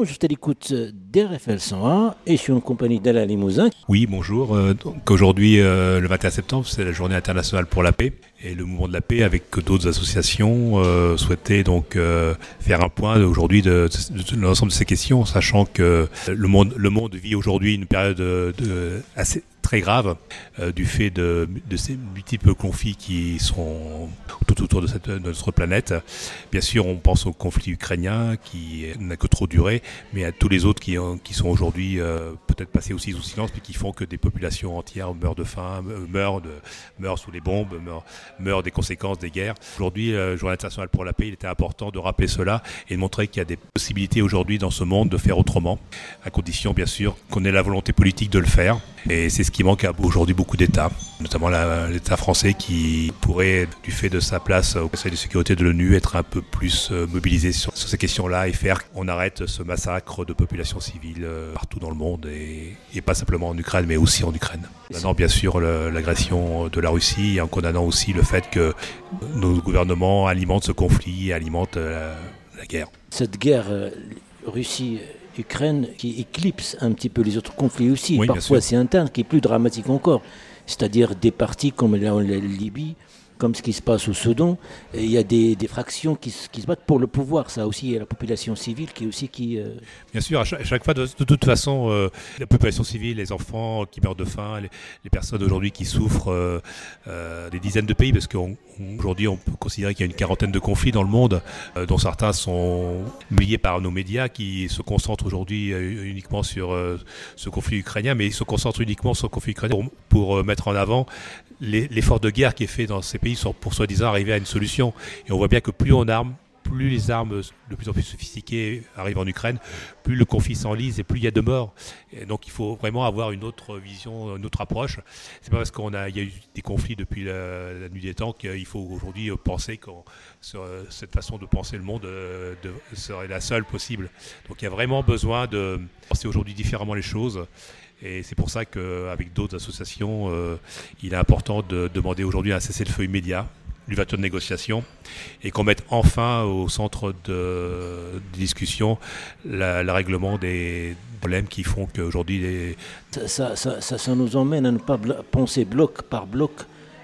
bonjour, je suis à l'écoute d'RFL 101 et je suis en compagnie d'Alain Limousin. Oui, bonjour. Euh, aujourd'hui, euh, le 21 septembre, c'est la journée internationale pour la paix. Et le mouvement de la paix, avec d'autres associations, euh, souhaitait donc euh, faire un point aujourd'hui de, de, l'ensemble de ces questions, sachant que le monde, le monde vit aujourd'hui une période de, de assez très grave euh, du fait de, de, ces multiples conflits qui sont tout autour de, cette, de, notre planète. Bien sûr, on pense au conflit ukrainien qui n'a que trop duré, mais à tous les autres qui, qui sont aujourd'hui euh, peut-être passés aussi sous silence, mais qui font que des populations entières meurent de faim, meurent, de, meurent sous les bombes, meurent, meurent des conséquences des guerres. Aujourd'hui, euh, Journée internationale pour la paix, il était important de rappeler cela et de montrer qu'il y a des possibilités aujourd'hui dans ce monde de faire autrement, à condition bien sûr qu'on ait la volonté politique de le faire. Et c'est ce qui manque à aujourd'hui beaucoup d'États, notamment l'État français qui pourrait, du fait de sa place au Conseil de sécurité de l'ONU, être un peu plus euh, mobilisé sur, ces questions-là et faire qu'on arrête ce massacre de populations civiles euh, partout dans le monde et, et, pas simplement en Ukraine, mais aussi en Ukraine. Condamnant bien sûr l'agression de la Russie et en condamnant aussi le fait que nos gouvernements alimentent ce conflit, alimentent la, la guerre. Cette guerre, euh, Russie Ukraine qui éclipse un petit peu les autres conflits aussi. Oui, Parfois c'est interne qui est plus dramatique encore. C'est-à-dire des partis comme la, la Libye, comme ce qui se passe au Soudan, il y a des, fractions qui, se battent pour le pouvoir. Ça aussi, il y a la population civile qui aussi qui. Euh... Bien sûr, à chaque, fois, de, toute façon, euh, la population civile, les enfants qui meurent de faim, les, personnes aujourd'hui qui souffrent, euh, des dizaines de pays, parce qu'aujourd'hui, on, peut considérer qu'il y a une quarantaine de conflits dans le monde, dont certains sont liés par nos médias, qui se concentrent aujourd'hui uniquement sur ce conflit ukrainien, mais ils se concentrent uniquement sur le conflit ukrainien pour, pour mettre en avant l'effort de guerre qui est fait dans ces pays pour soi-disant arriver à une solution. Et on voit bien que plus on arme, plus les armes de plus en plus sophistiquées arrivent en Ukraine, plus le conflit s'enlise et plus il y a de morts. Donc il faut vraiment avoir une autre vision, une autre approche. C'est pas parce qu'on a, y a eu des conflits depuis la, nuit des temps qu'il faut aujourd'hui penser que cette façon de penser le monde de, serait la seule possible. Donc il y a vraiment besoin de penser aujourd'hui différemment les choses. Et c'est pour ça qu'avec d'autres associations, euh, il est important de demander aujourd'hui un cessez-le-feu immédiat du de négociation et qu'on mette enfin au centre de, de discussion le règlement des problèmes qui font qu'aujourd'hui ça, ça, nous emmène à ne pas penser bloc par bloc,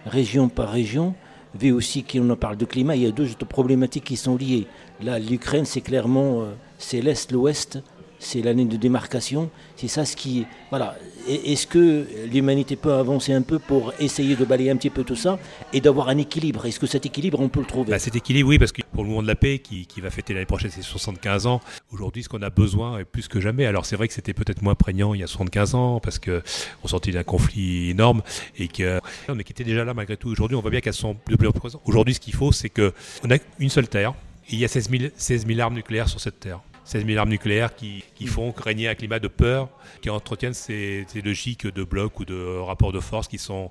région par région, vu aussi qu'on en parle de climat, il y a deux problématiques qui sont liées. Là, l'Ukraine, c'est clairement, euh, c'est l'Est, l'Ouest, c'est l'année de démarcation, c'est ça ce qui... Voilà. Est-ce que l'humanité peut avancer un peu pour essayer de balayer un petit peu tout ça et d'avoir un équilibre? Est-ce que cet équilibre, on peut le trouver? Bah, Cet équilibre, oui, parce que pour le mouvement de la paix, qui, qui va fêter l'année prochaine ses 75 ans, aujourd'hui, ce qu'on a besoin est plus que jamais. Alors c'est vrai que c'était peut-être moins prégnant il y a 75 ans, parce qu'on sortait d'un conflit énorme, et que, mais était déjà là malgré tout. Aujourd'hui, on voit bien qu'elles sont de plus en plus présentes. Aujourd'hui, ce qu'il faut, c'est qu'on a une seule terre, et il y a 16 000, 16 000 armes nucléaires sur cette terre. 16 000 armes nucléaires qui, qui font régner un climat de peur, qui entretiennent ces, ces logiques de blocs ou de rapports de force qui sont.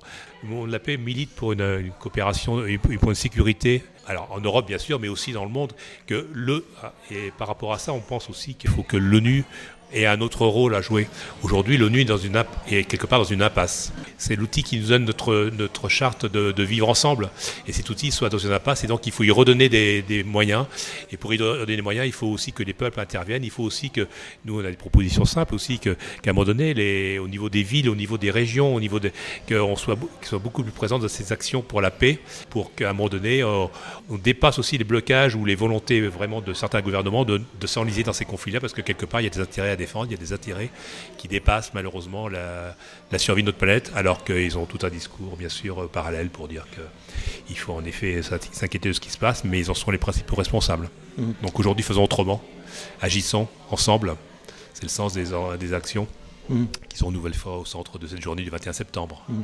On la paix milite pour une, une coopération et pour une sécurité. Alors en Europe bien sûr, mais aussi dans le monde. Que le et par rapport à ça, on pense aussi qu'il faut que l'ONU et un autre rôle à jouer. Aujourd'hui, l'ONU est, quelque part dans une impasse. C'est l'outil qui nous donne notre, charte de, vivre ensemble. Et cet outil soit dans une impasse, et donc il faut y redonner des, moyens. Et pour y redonner des moyens, il faut aussi que les peuples interviennent. Il faut aussi que, nous, on a des propositions simples aussi, qu'à qu un moment donné, au niveau des villes, au niveau des régions, au niveau qu'on soit, beaucoup plus présent dans ces actions pour la paix, pour qu'à un moment donné, on, on, dépasse aussi les blocages ou les volontés vraiment de certains gouvernements de, de s'enliser dans ces conflits-là, parce que quelque part, il y a des intérêts à défendre, il y a des intérêts qui dépassent malheureusement la, la survie de notre planète, alors qu'ils ont tout un discours bien sûr parallèle pour dire qu'il faut en effet s'inquiéter de ce qui se passe, mais ils en sont les principaux responsables. Mmh. Donc aujourd'hui, faisons autrement, agissons ensemble, c'est le sens des, des actions. Mmh. qui sont une nouvelle fois au centre de cette journée du 21 septembre. Mmh.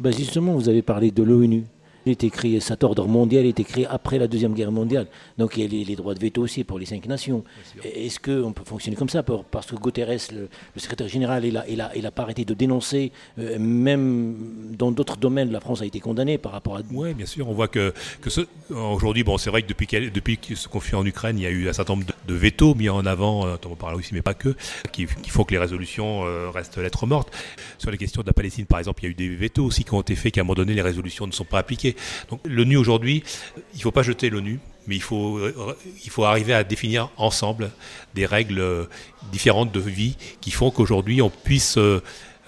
Ben justement, vous avez parlé de l'ONU est écrit, cet ordre mondial est écrit après la Deuxième Guerre mondiale. Donc il y a les, les droits de veto aussi pour les cinq nations. Est-ce qu'on peut fonctionner comme ça pour, Parce que Guterres, le, le, secrétaire général, il n'a il a, il a pas arrêté de dénoncer, euh, même dans d'autres domaines, la France a été condamnée par rapport à... Oui, bien sûr, on voit que, que ce, aujourd'hui, bon, c'est vrai que depuis, qu depuis ce conflit en Ukraine, il y a eu un certain nombre de, de veto mis en avant, euh, on parle aussi, mais pas que, qui, qui font que les résolutions euh, restent lettres mortes. Sur les questions de la Palestine, par exemple, il y a eu des vetos aussi qui ont été faits, qu'à un moment donné, les résolutions ne sont pas appliquées. Donc l'ONU aujourd'hui, il ne faut pas jeter l'ONU, mais il faut, il faut arriver à définir ensemble des règles différentes de vie qui font qu'aujourd'hui on puisse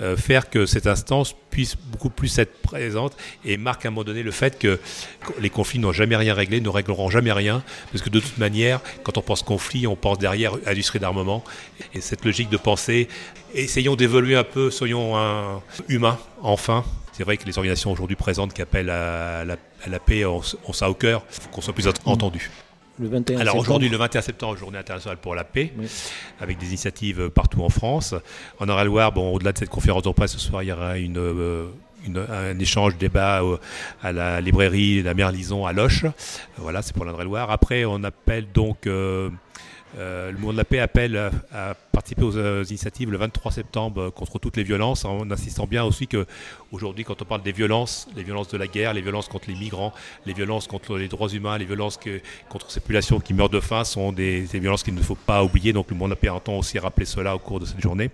euh, faire que cette instance puisse beaucoup plus être présente et marque à un moment donné le fait que les conflits n'ont jamais rien réglé, ne régleront jamais rien, parce que de toute manière, quand on pense conflit, on pense derrière industrie d'armement. Et cette logique de pensée, essayons d'évoluer un peu, soyons humains, enfin. C'est vrai que les organisations aujourd'hui présentes qui appellent à la, paix ont, ça au cœur, il faut qu'on soit plus entendu. Alors aujourd'hui, le 21 septembre, journée internationale pour la paix, avec des initiatives partout en France. En Eure-et-Loire, bon, au-delà de cette conférence de presse ce soir, il y aura une, euh, un échange, débat euh, à la librairie La Merlison à Loche. Voilà, c'est pour l'Indre-et-Loire. Après, on appelle donc euh, le mouvement de la paix appelle à, participer aux, euh, initiatives le 23 septembre contre toutes les violences, en insistant bien aussi que aujourd'hui, quand on parle des violences, les violences de la guerre, les violences contre les migrants, les violences contre les droits humains, les violences contre ces populations qui meurent de faim, sont des, violences qu'il ne faut pas oublier. Donc le mouvement de la paix entend aussi rappeler cela au cours de cette journée.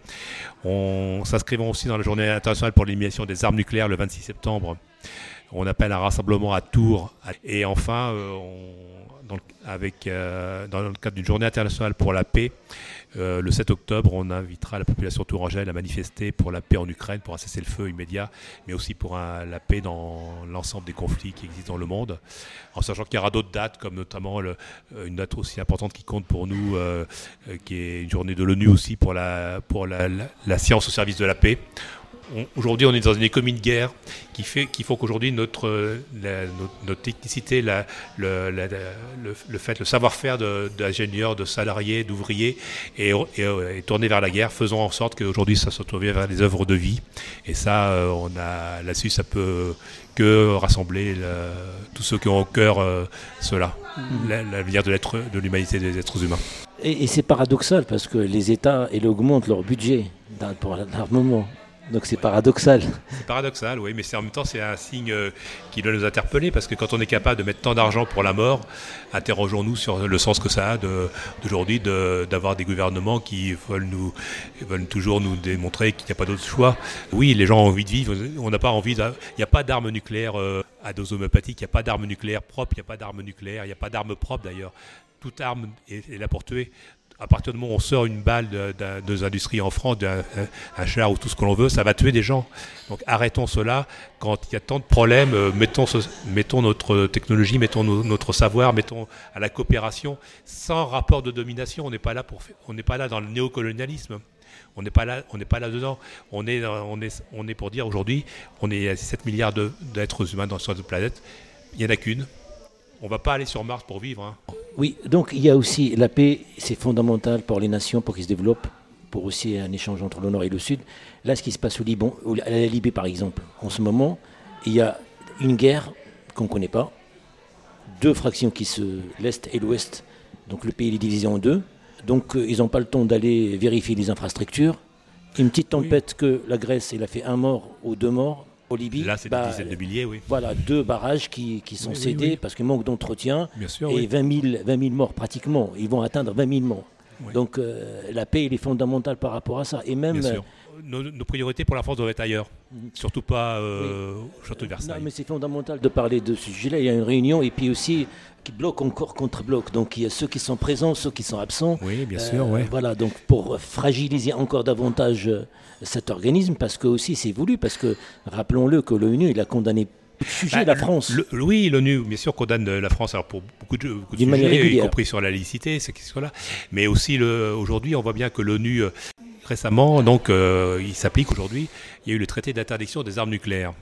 On s'inscrivant aussi dans la journée internationale pour l'élimination des armes nucléaires le 26 septembre. On appelle un rassemblement à Tours. Et enfin, euh, dans, avec, euh, dans le cadre d'une journée internationale pour la paix. Euh, le 7 octobre, on invitera la population tourangelle à manifester pour la paix en Ukraine, pour un cessez-le-feu immédiat, mais aussi pour la paix dans l'ensemble des conflits qui existent dans le monde. En sachant qu'il y aura d'autres dates, comme notamment le, une date aussi importante qui compte pour nous, qui est une journée de l'ONU aussi pour, la science au service de la paix aujourd'hui, on est dans une économie de guerre qui fait qu'il faut qu'aujourd'hui notre, notre, technicité, la, le, le, fait, le savoir-faire d'ingénieurs, de, salariés, d'ouvriers est, est, tourné vers la guerre. Faisons en sorte qu'aujourd'hui, ça se tourne vers des œuvres de vie. Et ça, euh, on a là-dessus, ça peut que rassembler tous ceux qui ont au cœur euh, cela, mm-hmm. l'avenir de l'être, de l'humanité des êtres humains. Et, et c'est paradoxal parce que les États augmentent leur budget pour l'armement. Donc c'est paradoxal. C'est paradoxal, oui, mais en même temps c'est un signe euh, qui doit nous interpeller parce que quand on est capable de mettre tant d'argent pour la mort, interrogeons-nous sur le sens que ça a d'aujourd'hui d'avoir des gouvernements qui veulent, nous, veulent toujours nous démontrer qu'il n'y a pas d'autre choix. Oui, les gens ont envie de vivre, on n'a pas envie, il n'y a pas d'armes nucléaires euh, à dose il n'y a pas d'armes nucléaires propres, il n'y a pas d'armes nucléaires, il n'y a pas d'armes propres d'ailleurs. Toute arme est là pour tuer à partir du moment où on sort une balle de, de, industries en France, d'un char ou tout ce que l'on veut, ça va tuer des gens. Donc arrêtons cela. Quand il y a tant de problèmes, euh, mettons, mettons notre technologie, mettons notre savoir, mettons à la coopération, sans rapport de domination. On n'est pas là pour, on n'est pas là dans le néocolonialisme. On n'est pas là, on n'est pas là dedans. On est, on est, on est pour dire aujourd'hui, on est à 7 milliards d'êtres humains dans cette planète. Il n'y en a qu'une. On va pas aller sur Mars pour vivre. Hein. Oui, donc il y a aussi la paix, c'est fondamental pour les nations, pour qu'ils se développent, pour aussi un échange entre le Nord et le Sud. Là, ce qui se passe au Liban, à la Libye par exemple, en ce moment, il y a une guerre qu'on ne connaît pas, deux fractions qui se, l'Est et l'Ouest, donc le pays est divisé en deux, donc euh, ils n'ont pas le temps d'aller vérifier les infrastructures. Une petite tempête que la Grèce, elle a fait un mort ou deux morts, Libye, Là, c'est des bah, dizaines de milliers, oui. Voilà, deux barrages qui, qui sont cédés parce qu'il manque d'entretien. et 20 000, 20 000 morts pratiquement. Ils vont atteindre 20 000 morts. Donc euh, la paix, elle est fondamentale par rapport à ça. Et même, Bien sûr. Nos, priorités pour la France doivent être ailleurs. Mhm. Surtout pas euh, au château de Versailles. Non, mais c'est fondamental de parler de ce sujet-là. Il y a une réunion et puis aussi qui bloque encore contre bloc. Donc il y a ceux qui sont présents, ceux qui sont absents. Oui, bien sûr. Euh, voilà, donc pour fragiliser encore davantage cet organisme parce que aussi c'est voulu, parce que rappelons-le que l'ONU il a condamné sujet bah, la France. oui, l'ONU, bien sûr, condamne la France alors pour beaucoup de, beaucoup de sujets, y compris sur la licité, ces questions-là. Mais aussi, aujourd'hui, on voit bien que l'ONU, euh, récemment, donc, euh, il s'applique aujourd'hui, il y a eu le traité d'interdiction des armes nucléaires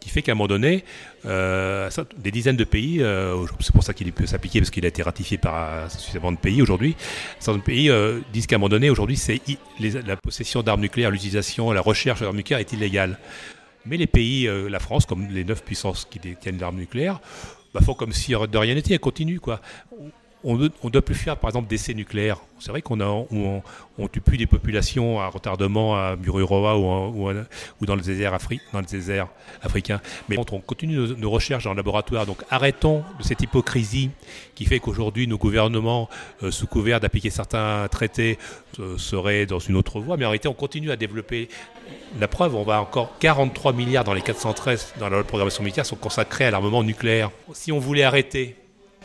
qui fait qu'à un moment donné, euh, des dizaines de pays, euh, c'est pour ça qu'il peut s'appliquer parce qu'il a été ratifié par suffisamment de pays aujourd'hui, certains pays euh, disent qu'à un moment donné, aujourd'hui, c'est la possession d'armes nucléaires, l'utilisation, la recherche d'armes nucléaires est illégale. Mais les pays, la France, comme les neuf puissances qui détiennent l'arme nucléaire, bah, font comme si de rien n'était, elles continuent. Quoi on ne doit plus faire, par exemple, d'essais nucléaires. C'est vrai qu'on on, on, tue plus des populations à retardement à Mururoa ou, dans, le désert africain. Mais on continue nos, recherches le laboratoire. Donc arrêtons de cette hypocrisie qui fait qu'aujourd'hui, nos gouvernements, euh, sous couvert d'appliquer certains traités, euh, seraient dans une autre voie. Mais en réalité, on continue à développer la preuve, on va encore 43 milliards dans les 413 dans la programmation militaire sont consacrés à l'armement nucléaire. Si on voulait arrêter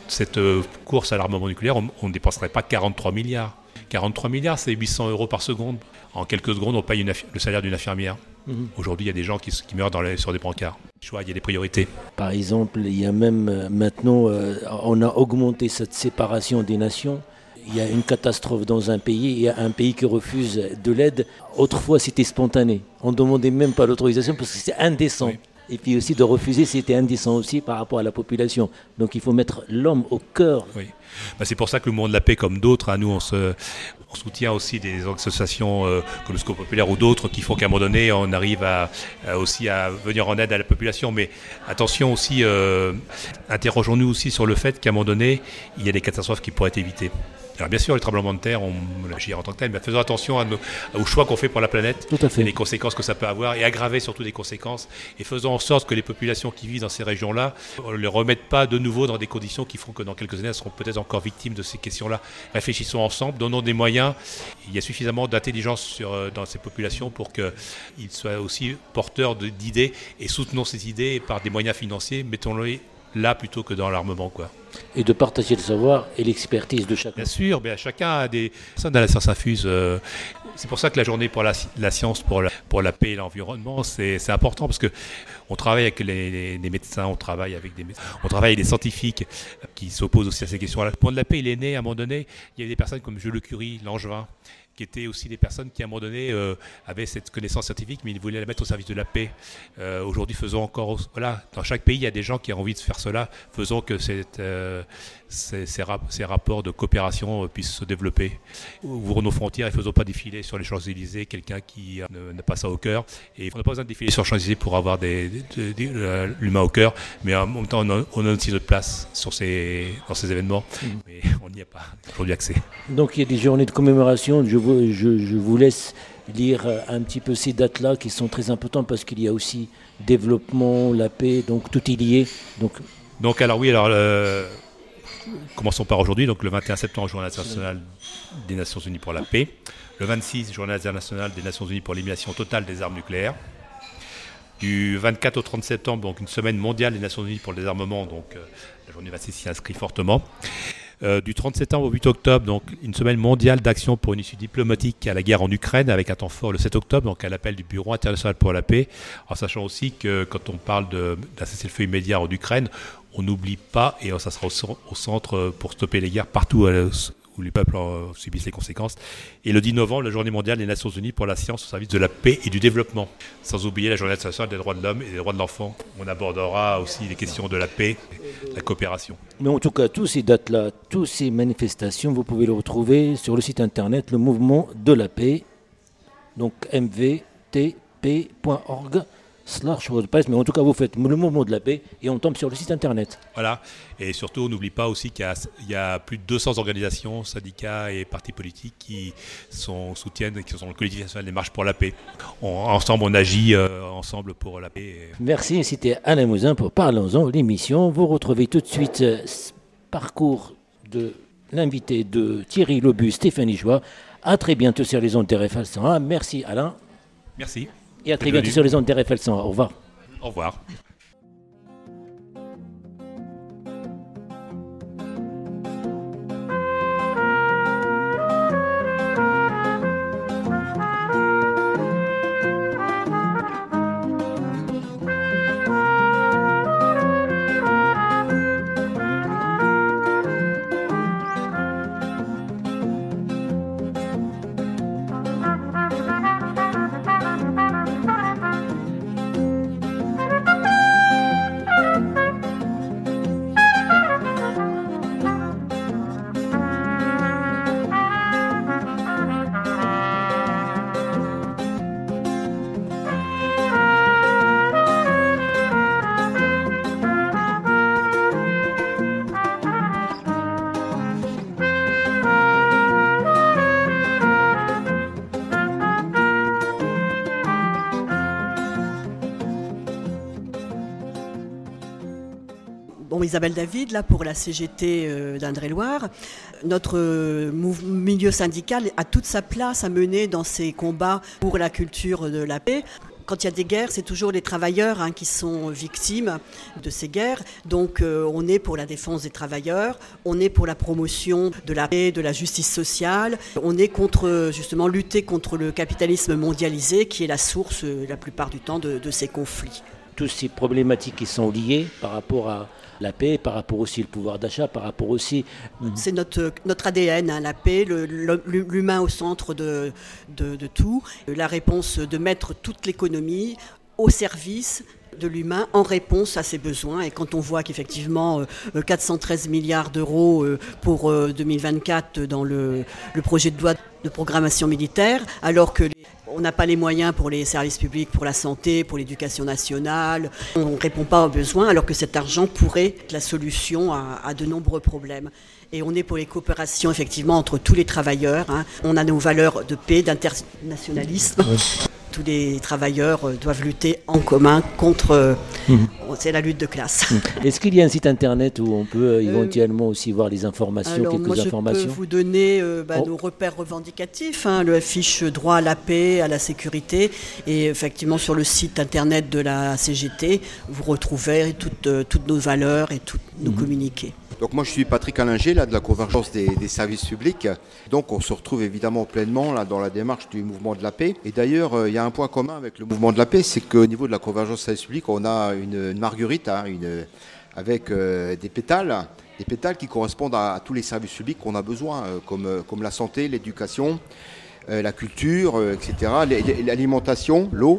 cette course à l'armement nucléaire, on ne dépenserait pas 43 milliards. 43 milliards, c'est 800 euros par seconde. En quelques secondes, on paye le salaire d'une infirmière. Mhm. Aujourd'hui, il y a des gens qui, meurent dans sur des brancards. Il y a des priorités. Par exemple, il y a même euh, maintenant, euh, on a augmenté cette séparation des nations. Il y a une catastrophe dans un pays, il y a un pays qui refuse de l'aide. Autrefois, c'était spontané. On ne demandait même pas l'autorisation parce que c'est indécent. Et puis aussi de refuser, c'était indécent aussi par rapport à la population. Donc il faut mettre l'homme au cœur. Oui. Bah, c'est pour ça que le monde de la paix, comme d'autres, hein, nous, on, soutient aussi des associations euh, comme le Scope Populaire ou d'autres qui font qu'à un moment donné, on arrive aussi à venir en aide à la population. Mais attention aussi, euh, interrogeons-nous aussi sur le fait qu'à un moment donné, il y a des catastrophes qui pourraient être évitées. Alors bien sûr, les tremblements de terre, on agit en tant que tel, mais faisons attention à aux choix qu'on fait pour la planète et les conséquences que ça peut avoir, et aggraver surtout des conséquences, et faisons en sorte que les populations qui vivent dans ces régions-là ne les remettent pas de nouveau dans des conditions qui font que dans quelques années, elles seront peut-être encore victimes de ces questions-là. Réfléchissons ensemble, donnons des moyens. Il y a suffisamment d'intelligence euh, dans ces populations pour qu'ils soient aussi porteurs d'idées, et soutenons ces idées par des moyens financiers, mettons-les là plutôt que dans l'armement. quoi. Et de partager le savoir et l'expertise de chacun. Bien sûr, bien, chacun a des personnes dans la science infuse. Euh, c'est pour ça que la journée pour la, science, pour la, pour la paix et l'environnement, c'est important parce que on travaille avec les, médecins, on travaille avec des on travaille avec des scientifiques qui s'opposent aussi à ces questions-là. Le point de la paix, il est né à un moment donné. Il y avait des personnes comme Jules Le Curie, Langevin, qui étaient aussi des personnes qui, à un moment donné, euh, avaient cette connaissance scientifique, mais ils voulaient la mettre au service de la paix. Euh, aujourd'hui, faisons encore. Voilà, dans chaque pays, il y a des gens qui ont envie de faire cela. Faisons que cette, euh, ces, ces, rapports de coopération puissent se développer. Ouvrons nos frontières et faisons pas défiler sur les Champs-Élysées quelqu'un qui n'a pas ça au cœur. Et on n'a pas besoin de défiler sur les Champs-Élysées pour avoir des, l'humain au cœur, mais en même temps, on a, aussi notre place sur ces, dans ces événements. Mmh. Mais on n'y a pas aujourd'hui accès. Donc il y a des journées de commémoration. Je vous laisse lire un petit peu ces dates-là qui sont très importantes parce qu'il y a aussi développement, la paix, donc tout est lié. Donc, donc alors oui, alors euh, commençons par aujourd'hui, donc le 21 septembre, Journée internationale des Nations Unies pour la paix. Le 26, Journée internationale des Nations Unies pour l'élimination totale des armes nucléaires. Du 24 au 30 septembre, donc une semaine mondiale des Nations Unies pour le désarmement, donc euh, la journée 26 s'y inscrit fortement. Euh, du 37 septembre au 8 octobre, donc une semaine mondiale d'action pour une issue diplomatique à la guerre en Ukraine, avec un temps fort le 7 octobre, donc à l'appel du Bureau international pour la paix, en sachant aussi que quand on parle d'un cessez-le-feu immédiat en Ukraine, on n'oublie pas, et ça sera au, centre pour stopper les guerres partout euh, où les peuples subissent les conséquences. Et le 10 novembre, la journée mondiale des Nations Unies pour la science au service de la paix et du développement. Sans oublier la journée internationale des droits de l'homme et des droits de l'enfant. On abordera aussi les questions de la paix, de la coopération. Mais en tout cas, tous ces dates-là, toutes ces manifestations, vous pouvez les retrouver sur le site internet le mouvement de la paix, donc mvtp.org slash WordPress, mais en tout cas vous faites le mouvement de la paix et on tombe sur le site internet. Voilà, et surtout n'oublie pas aussi qu'il y, a plus de 200 organisations, syndicats et partis politiques qui sont, soutiennent, qui sont le collectif national des marches pour la paix. ensemble, on agit euh, ensemble pour la paix. Merci, c'était Alain Mouzin pour Parlons-en, l'émission. Vous retrouvez tout de suite ce euh, parcours de l'invité de Thierry Lobus, Stéphanie Joie. À très bientôt sur les ondes de RFL 101. Merci Alain. Merci. Et à très bientôt sur les ondes d'RFL 100. Au revoir. Au revoir. Isabelle David, là pour la CGT euh, d'Indre-et-Loire. Notre euh, milieu syndical a toute sa place à mener dans ces combats pour la culture de la paix quand il y a des guerres, c'est toujours les travailleurs hein, qui sont victimes de ces guerres. Donc euh, on est pour la défense des travailleurs, on est pour la promotion de la paix, de la justice sociale, on est contre justement lutter contre le capitalisme mondialisé qui est la source la plupart du temps de, de ces conflits. Toutes ces problématiques qui sont liées par rapport à la paix, par rapport aussi au pouvoir d'achat, par rapport aussi... C'est notre, notre ADN, hein, la paix, l'humain au centre de, de, tout, la réponse de mettre toute l'économie au service de l'humain en réponse à ses besoins. Et quand on voit qu'effectivement 413 euh, milliards d'euros euh, pour 2024 euh, dans le, le, projet de loi de programmation militaire, alors que on n'a pas les moyens pour les services publics, pour la santé, pour l'éducation nationale. On ne répond pas aux besoins alors que cet argent pourrait être la solution à, de nombreux problèmes. Et on est pour les coopérations effectivement entre tous les travailleurs. Hein. On a nos valeurs de paix, d'internationalisme tous les travailleurs euh, doivent lutter en commun contre. Euh, mhm. C'est la lutte de classe. Mhm. Est-ce qu'il y a un site internet où on peut euh, éventuellement aussi voir les informations, alors, quelques moi, je informations peux vous donner bah, oh. nos repères revendicatifs, hein, le affiche droit à la paix, à la sécurité, et effectivement sur le site internet de la CGT, vous retrouvez toutes, toutes nos valeurs et tous nos mhm. communiqués. Donc moi je suis Patrick Allinger là, de la convergence des, services publics. Donc on se retrouve évidemment pleinement dans la démarche du mouvement de la paix. Et d'ailleurs euh, il y a un point commun avec le mouvement de la paix, c'est qu'au niveau de la convergence des services publics, on a une, marguerite hein, avec euh, des pétales, des pétales qui correspondent à, tous les services publics qu'on a besoin, euh, comme la santé, l'éducation, la culture, etc., l'alimentation, l'eau.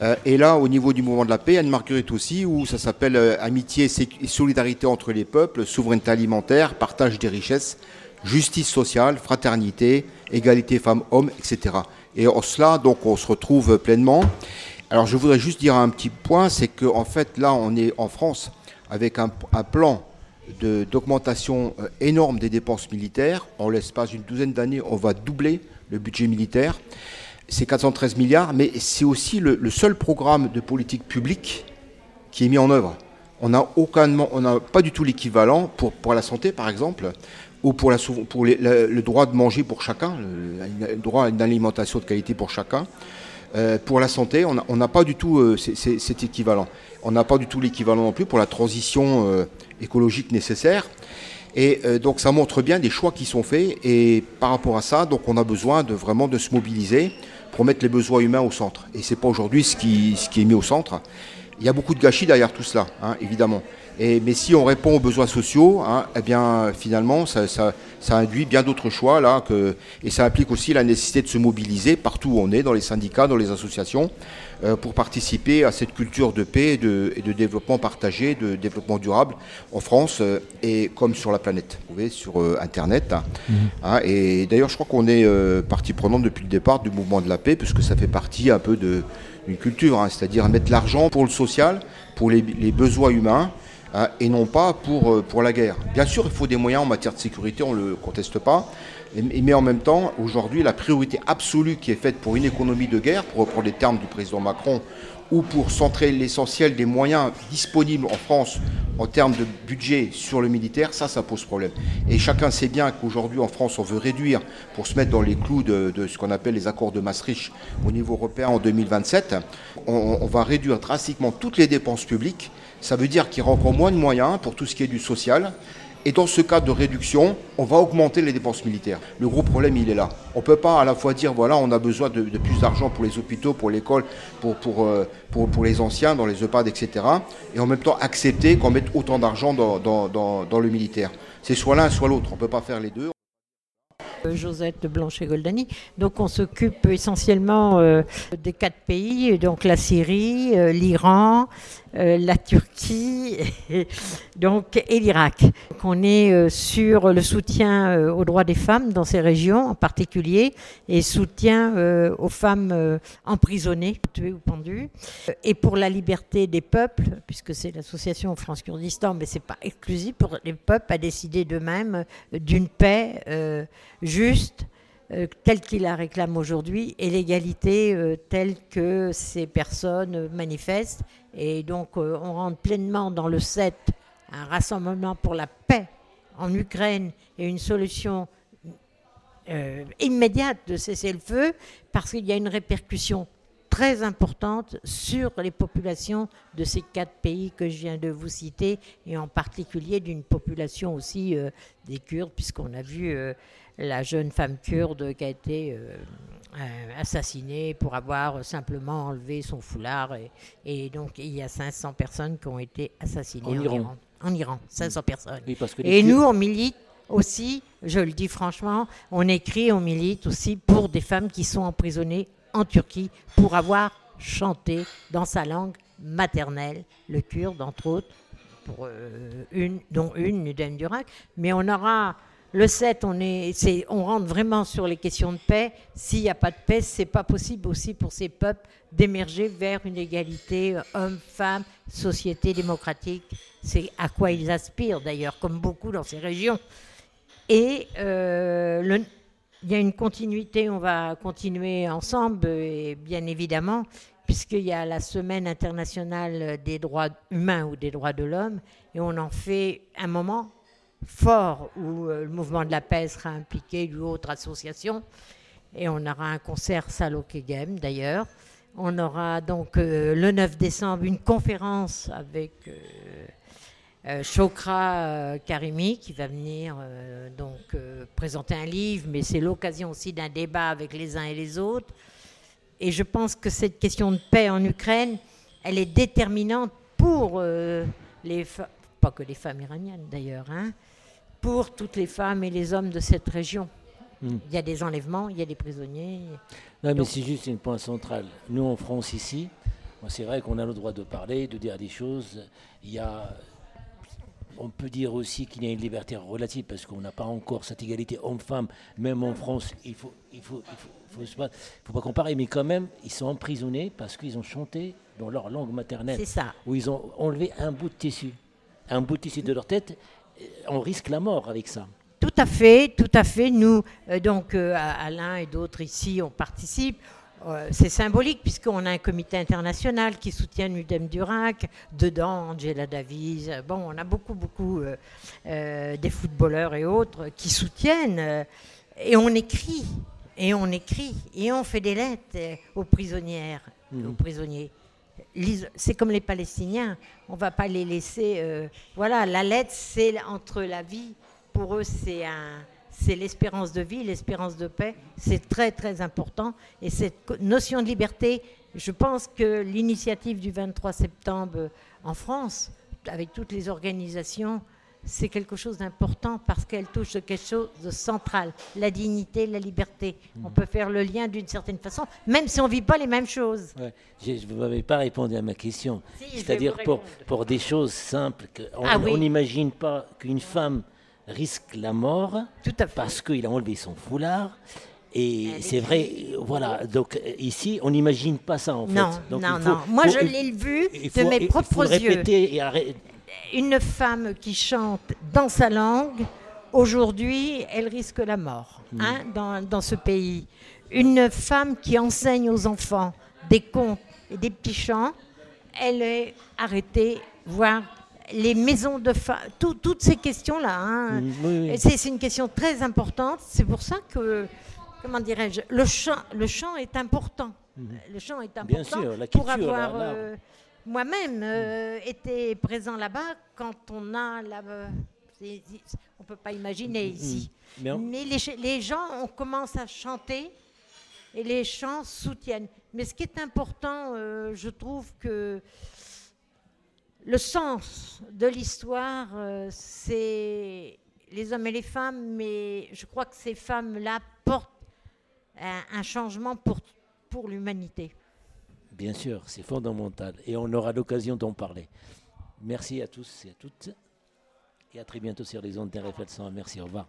Euh, et là, au niveau du mouvement de la paix, il y a une marguerite aussi où ça s'appelle euh, amitié et solidarité entre les peuples, souveraineté alimentaire, partage des richesses, justice sociale, fraternité, égalité femmes-hommes, etc. Et en cela, donc, on se retrouve pleinement. Alors, je voudrais juste dire un petit point, c'est qu'en en fait, là, on est en France avec un, plan d'augmentation euh, énorme des dépenses militaires. En l'espace d'une douzaine d'années, on va doubler le budget militaire c'est 413 milliards, mais c'est aussi le, seul programme de politique publique qui est mis en œuvre. On n'a on n'a pas du tout l'équivalent pour, pour la santé, par exemple, ou pour, la, pour le droit de manger pour chacun, le, droit à une alimentation de qualité pour chacun. Euh, pour la santé, on n'a pas du tout euh, cet équivalent. On n'a pas du tout l'équivalent non plus pour la transition euh, écologique nécessaire. Et donc ça montre bien des choix qui sont faits. Et par rapport à ça, donc on a besoin de vraiment de se mobiliser pour mettre les besoins humains au centre. Et c'est pas aujourd'hui ce qui, ce qui est mis au centre. Il y a beaucoup de gâchis derrière tout cela, hein, évidemment. Et, mais si on répond aux besoins sociaux, hein, eh bien finalement, ça, ça, ça induit bien d'autres choix là, que, et ça implique aussi la nécessité de se mobiliser partout où on est, dans les syndicats, dans les associations, euh, pour participer à cette culture de paix et de, et de, développement partagé, de développement durable en France euh, et comme sur la planète. Vous voyez, sur euh, Internet. Hein. Mhm. Hein, et d'ailleurs, je crois qu'on est partie prenante depuis le départ du mouvement de la paix, puisque ça fait partie un peu d'une culture, c'est-à-dire mettre l'argent pour le social, pour les, les besoins humains. Hein, et non pas pour, euh, pour la guerre. Bien sûr, il faut des moyens en matière de sécurité, on ne le conteste pas, mais en même temps, aujourd'hui, la priorité absolue qui est faite pour une économie de guerre, pour reprendre les termes du président Macron, ou pour centrer l'essentiel des moyens disponibles en France en termes de budget sur le militaire, ça, ça pose problème. Et chacun sait bien qu'aujourd'hui, en France, on veut réduire pour se mettre dans les clous de, ce qu'on appelle les accords de Maastricht au niveau européen en 2027. On, on va réduire drastiquement toutes les dépenses publiques ça veut dire qu'il y aura encore moins de moyens pour tout ce qui est du social. Et dans ce cas de réduction, on va augmenter les dépenses militaires. Le gros problème, il est là. On ne peut pas à la fois dire, voilà, on a besoin de, plus d'argent pour les hôpitaux, pour l'école, pour, euh, les anciens, dans les EHPAD, etc. Et en même temps accepter qu'on mette autant d'argent dans, dans le militaire. C'est soit l'un, soit l'autre. On ne peut pas faire les deux. Euh, Josette Blanchet-Goldani. Donc on s'occupe essentiellement euh, des quatre pays, donc la Syrie, euh, l'Iran, la Turquie et, donc, et l'Irak. On est sur le soutien aux droits des femmes dans ces régions en particulier et soutien aux femmes emprisonnées, tuées ou pendues. Et pour la liberté des peuples, puisque c'est l'association France Kurdistan, mais c'est pas exclusif pour les peuples à décider d'eux-mêmes d'une paix juste euh, telle qu'il la réclame aujourd'hui et l'égalité euh, telle que ces personnes manifestent. Et donc euh, on rentre pleinement dans le 7, un rassemblement pour la paix en Ukraine et une solution immédiate de cesser le feu parce qu'il y a une répercussion très importante sur les populations de ces quatre pays que je viens de vous citer, et en particulier d'une population aussi euh, des Kurdes, puisqu'on a vu euh, la jeune femme kurde qui a été euh, assassinée pour avoir simplement enlevé son foulard. Et, donc il y a 500 personnes qui ont été assassinées en, Iran. En Iran, 500 personnes. et nous, on milite aussi, je le dis franchement, on écrit, on milite aussi pour des femmes qui sont emprisonnées en Turquie pour avoir chanté dans sa langue maternelle, le kurde entre autres, pour, euh, une, dont une, Nudem Durak. Mais on aura le 7, on, est, on rentre vraiment sur les questions de paix. S'il n'y a pas de paix, c'est pas possible aussi pour ces peuples d'émerger vers une égalité euh, homme-femme, société démocratique. C'est à quoi ils aspirent d'ailleurs, comme beaucoup dans ces régions. Et euh, il y a une continuité, on va continuer ensemble, et bien évidemment, puisqu'il y a la Semaine internationale des droits humains ou des droits de l'homme, et on en fait un moment fort où euh, le mouvement de la paix sera impliqué, ou autre association, et on aura un concert Game d'ailleurs. On aura donc euh, le 9 décembre une conférence avec euh, euh, Chokra Karimi qui va venir donc présenter un livre, mais c'est l'occasion aussi d'un débat avec les uns et les autres. Et je pense que cette question de paix en Ukraine, elle est déterminante pour les pas que les femmes iraniennes d'ailleurs, hein, pour toutes les femmes et les hommes de cette région. Hmm. Il y a des enlèvements, il y a des prisonniers. Non, mais c'est juste un point central. Nous, en France, ici, c'est vrai qu'on a le droit de parler, de dire des choses. Il y a on peut dire aussi qu'il y a une liberté relative parce qu'on n'a pas encore cette égalité homme-femme. Même en France, il faut, il faut, il faut, faut, pas comparer, mais quand même, ils sont emprisonnés parce qu'ils ont chanté dans leur langue maternelle. C'est ça. Où ils ont enlevé un bout de tissu, un bout de leur tête. On risque la mort avec ça. Tout à fait, tout à fait. Nous, euh, donc, euh, Alain et d'autres ici, on participe. Euh, c'est symbolique puisqu'on a un comité international qui soutient Nudem Durac, dedans Angela Davis, bon, on a beaucoup, beaucoup euh, euh, des footballeurs et autres qui soutiennent, et on écrit, et on écrit, et on fait des lettres aux prisonnières, mmh. aux prisonniers. C'est comme les Palestiniens, on ne va pas les laisser. voilà, la lettre, c'est entre la vie, pour eux, c'est c'est l'espérance de vie, l'espérance de paix. C'est très très important. Et cette notion de liberté, je pense que l'initiative du 23 septembre en France, avec toutes les organisations, c'est quelque chose d'important parce qu'elle touche quelque chose de central, la dignité, la liberté. On mmh. peut faire le lien d'une certaine façon, même si on ne vit pas les mêmes choses. Je ne vous avais pas répondu à ma question. C'est-à-dire pour, pour des choses simples, on ah n'imagine pas qu'une femme risque la mort parce qu'il a enlevé son foulard. Et c'est vrai, voilà. Donc ici, on n'imagine pas ça en non, fait. non, non. Moi, je l'ai vu de mes propres yeux. Et Une femme qui chante dans sa langue, aujourd'hui, elle risque la mort hein, dans, dans ce pays. Une femme qui enseigne aux enfants des contes et des petits chants, elle est arrêtée, voire les maisons de femmes, toutes ces questions-là. Hein. C'est une question très importante. C'est pour ça que, comment dirais-je, le chant, le chant est important. Mm-hmm. Le chant est important Bien sûr, la pour avoir euh, moi-même euh, été présent là-bas quand on a la, on peut pas imaginer mm-hmm. ici. Mais, les, les, gens, on commence à chanter et les chants soutiennent. Mais ce qui est important, euh, je trouve que le sens de l'histoire, euh, c'est les hommes et les femmes, mais je crois que ces femmes-là portent un, changement pour, pour l'humanité. Bien sûr, c'est fondamental et on aura l'occasion d'en parler. Merci à tous et à toutes et à très bientôt sur les ondes d'RFL 100. Merci, au revoir.